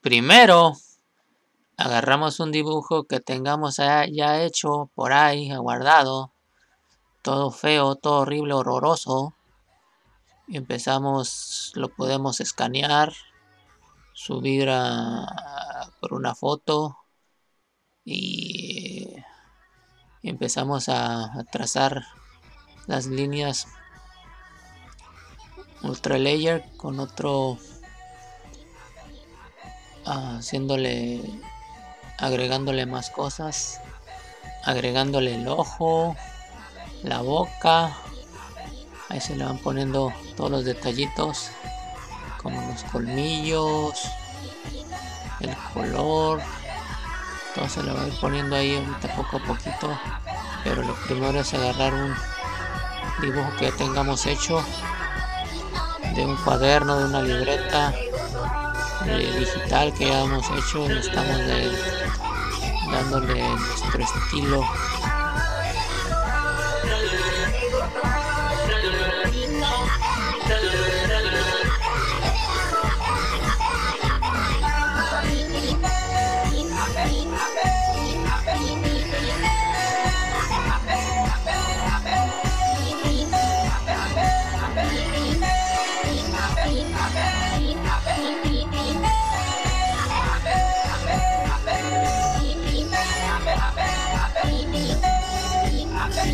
primero agarramos un dibujo que tengamos ya hecho por ahí, guardado, todo feo, todo horrible, horroroso. Empezamos, lo podemos escanear, subir a, por una foto y, empezamos a, trazar las líneas ultra layer con otro haciéndole agregándole más cosas agregándole el ojo la boca. Ahí se le van poniendo todos los detallitos como los colmillos el color. Todo se le va a ir poniendo ahí ahorita poco a poquito. Pero lo primero es agarrar un dibujo que tengamos hecho de un cuaderno de una libreta digital que ya hemos hecho estamos dándole nuestro estilo